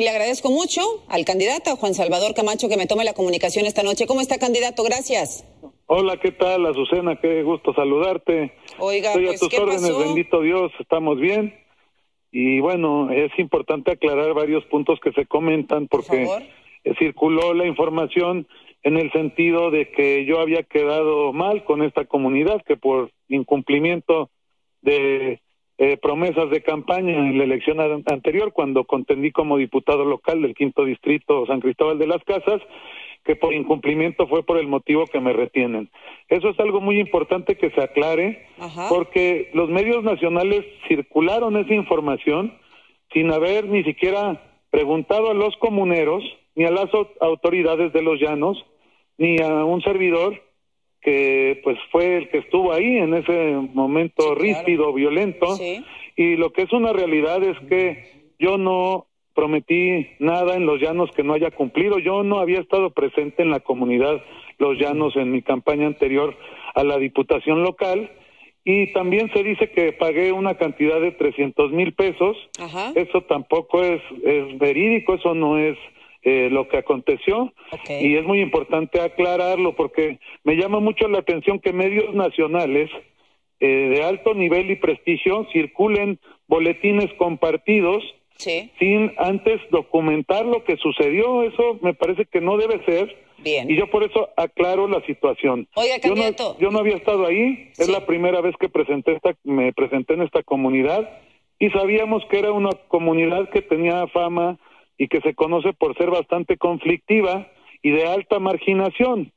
le agradezco mucho al candidato Juan Salvador Camacho que me tome la comunicación esta noche. ¿Cómo está, candidato? Gracias. Hola, ¿qué tal, Azucena? Qué gusto saludarte. Oiga, Estoy pues, a tus ¿qué órdenes, pasó? bendito Dios, estamos bien. Y bueno, es importante aclarar varios puntos que se comentan Por porque eh, circuló la información en el sentido de que yo había quedado mal con esta comunidad, que por incumplimiento de eh, promesas de campaña en la elección an- anterior, cuando contendí como diputado local del quinto distrito San Cristóbal de las Casas, que por incumplimiento fue por el motivo que me retienen. Eso es algo muy importante que se aclare, Ajá. porque los medios nacionales circularon esa información sin haber ni siquiera preguntado a los comuneros, ni a las au- autoridades de los llanos, ni a un servidor que pues fue el que estuvo ahí en ese momento Sí, claro. ríspido, violento. Sí. Y lo que es una realidad es que yo no prometí nada en los llanos que no haya cumplido. Yo no había estado presente en la comunidad Los Llanos en mi campaña anterior a la diputación local. Y también se dice que pagué una cantidad de 300 mil pesos. Ajá. Eso tampoco es, es verídico, eso no es eh, lo que aconteció. Y es muy importante aclararlo porque me llama mucho la atención que medios nacionales eh, de alto nivel y prestigio circulen boletines compartidos Sí. sin antes documentar lo que sucedió. Eso me parece que no debe ser. Bien. Y yo por eso aclaro la situación. Oiga, yo no, yo no había estado ahí, es la primera vez que presenté esta, me presenté en esta comunidad y sabíamos que era una comunidad que tenía fama y que se conoce por ser bastante conflictiva y de alta marginación.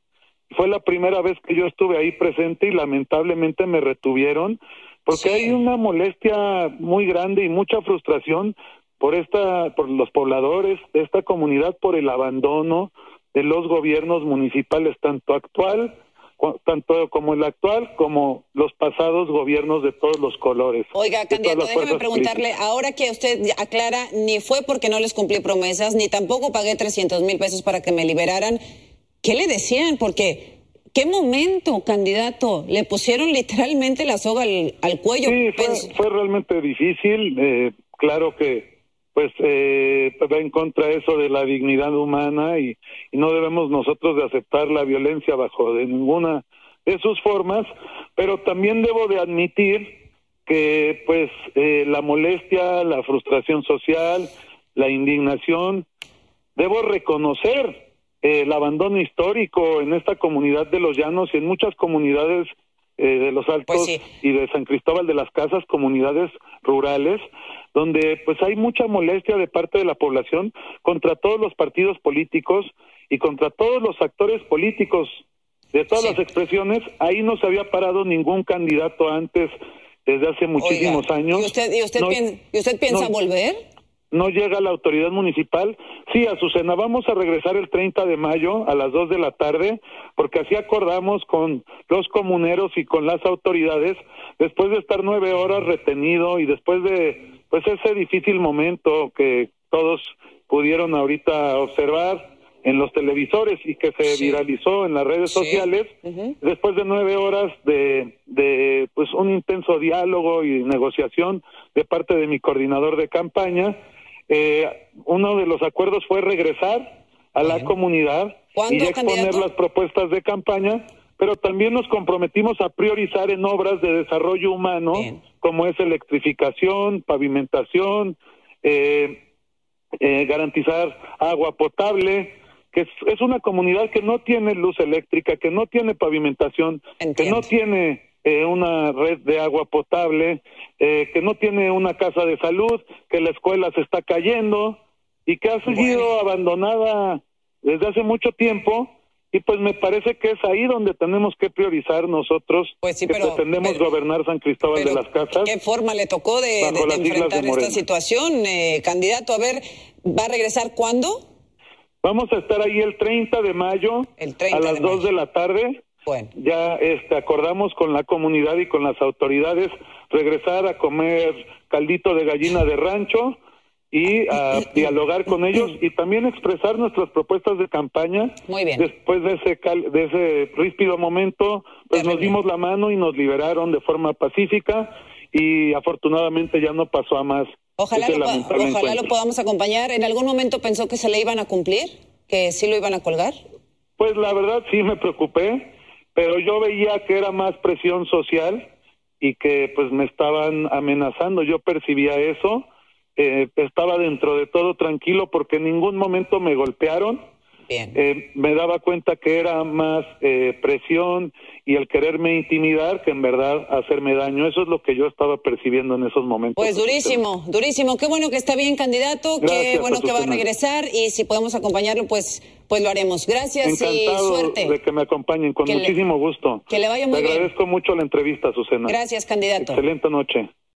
Fue la primera vez que yo estuve ahí presente y lamentablemente me retuvieron porque Sí. hay una molestia muy grande y mucha frustración por esta por los pobladores de esta comunidad por el abandono de los gobiernos municipales tanto actual tanto como el actual como los pasados gobiernos de todos los colores. Oiga, candidato, déjeme preguntarle, ahora que usted aclara, ni fue porque no les cumplí promesas, ni tampoco pagué 300 mil pesos para que me liberaran, ¿qué le decían? Porque, ¿qué momento, candidato? Le pusieron literalmente la soga al, al cuello. Sí, fue, Pens- fue realmente difícil. eh, claro que pues eh, va en contra eso de la dignidad humana y, y no debemos nosotros de aceptar la violencia bajo de ninguna de sus formas, pero también debo de admitir que pues eh, la molestia, la frustración social, la indignación, debo reconocer eh, el abandono histórico en esta comunidad de los llanos y en muchas comunidades eh, de los altos Pues sí. y de San Cristóbal de las Casas, comunidades rurales, donde pues hay mucha molestia de parte de la población contra todos los partidos políticos y contra todos los actores políticos de todas Sí. las expresiones. Ahí no se había parado ningún candidato antes desde hace muchísimos Oiga, años. ¿Y usted, y usted, No- pien- ¿y usted piensa no- volver? no llega la autoridad municipal. Sí, Azucena, vamos a regresar el 30 de mayo a las 2 de la tarde, porque así acordamos con los comuneros y con las autoridades, después de estar nueve horas retenido y después de pues ese difícil momento que todos pudieron ahorita observar en los televisores y que se Sí. viralizó en las redes Sí. sociales, después de nueve horas de, de pues un intenso diálogo y negociación de parte de mi coordinador de campaña, eh, uno de los acuerdos fue regresar a la comunidad ¿Cuándo, y exponer candidato? las propuestas de campaña, pero también nos comprometimos a priorizar en obras de desarrollo humano, Bien. como es electrificación, pavimentación, eh, eh, garantizar agua potable, que es, es una comunidad que no tiene luz eléctrica, que no tiene pavimentación, que no tiene eh, una red de agua potable, eh, que no tiene una casa de salud, que la escuela se está cayendo y que ha sido abandonada desde hace mucho tiempo. Y pues me parece que es ahí donde tenemos que priorizar nosotros Pues sí, que pero- pretendemos pero- gobernar San Cristóbal Pero, de las Casas. ¿Qué forma le tocó de, de- enfrentar esta situación, eh, candidato? A ver, ¿va a regresar cuándo? Vamos a estar ahí el 30 de mayo El 30 a las 2 mayo. de la tarde. Bueno, Ya este, acordamos con la comunidad y con las autoridades regresar a comer caldito de gallina de rancho y a dialogar con ellos y también expresar nuestras propuestas de campaña. Muy bien. Después de ese cal- de ese ríspido momento, pues nos Terrible. dimos la mano y nos liberaron de forma pacífica y afortunadamente ya no pasó a más Ojalá, lo, ojalá lo podamos acompañar. ¿En algún momento pensó que se le iban a cumplir? ¿Que sí lo iban a colgar? Pues la verdad sí me preocupé, pero yo veía que era más presión social y que pues me estaban amenazando. Yo percibía eso, eh, estaba dentro de todo tranquilo porque en ningún momento me golpearon eh, me daba cuenta que era más eh, presión y el quererme intimidar que en verdad hacerme daño. Eso es lo que yo estaba percibiendo en esos momentos. Pues durísimo, durísimo. Qué bueno que está bien, candidato. Qué bueno que va a regresar y si podemos acompañarlo, pues, pues lo haremos. Gracias y suerte. de que me acompañen, con muchísimo gusto. Que le vaya muy bien. agradezco mucho la entrevista, Susana. Gracias, candidato. Excelente noche.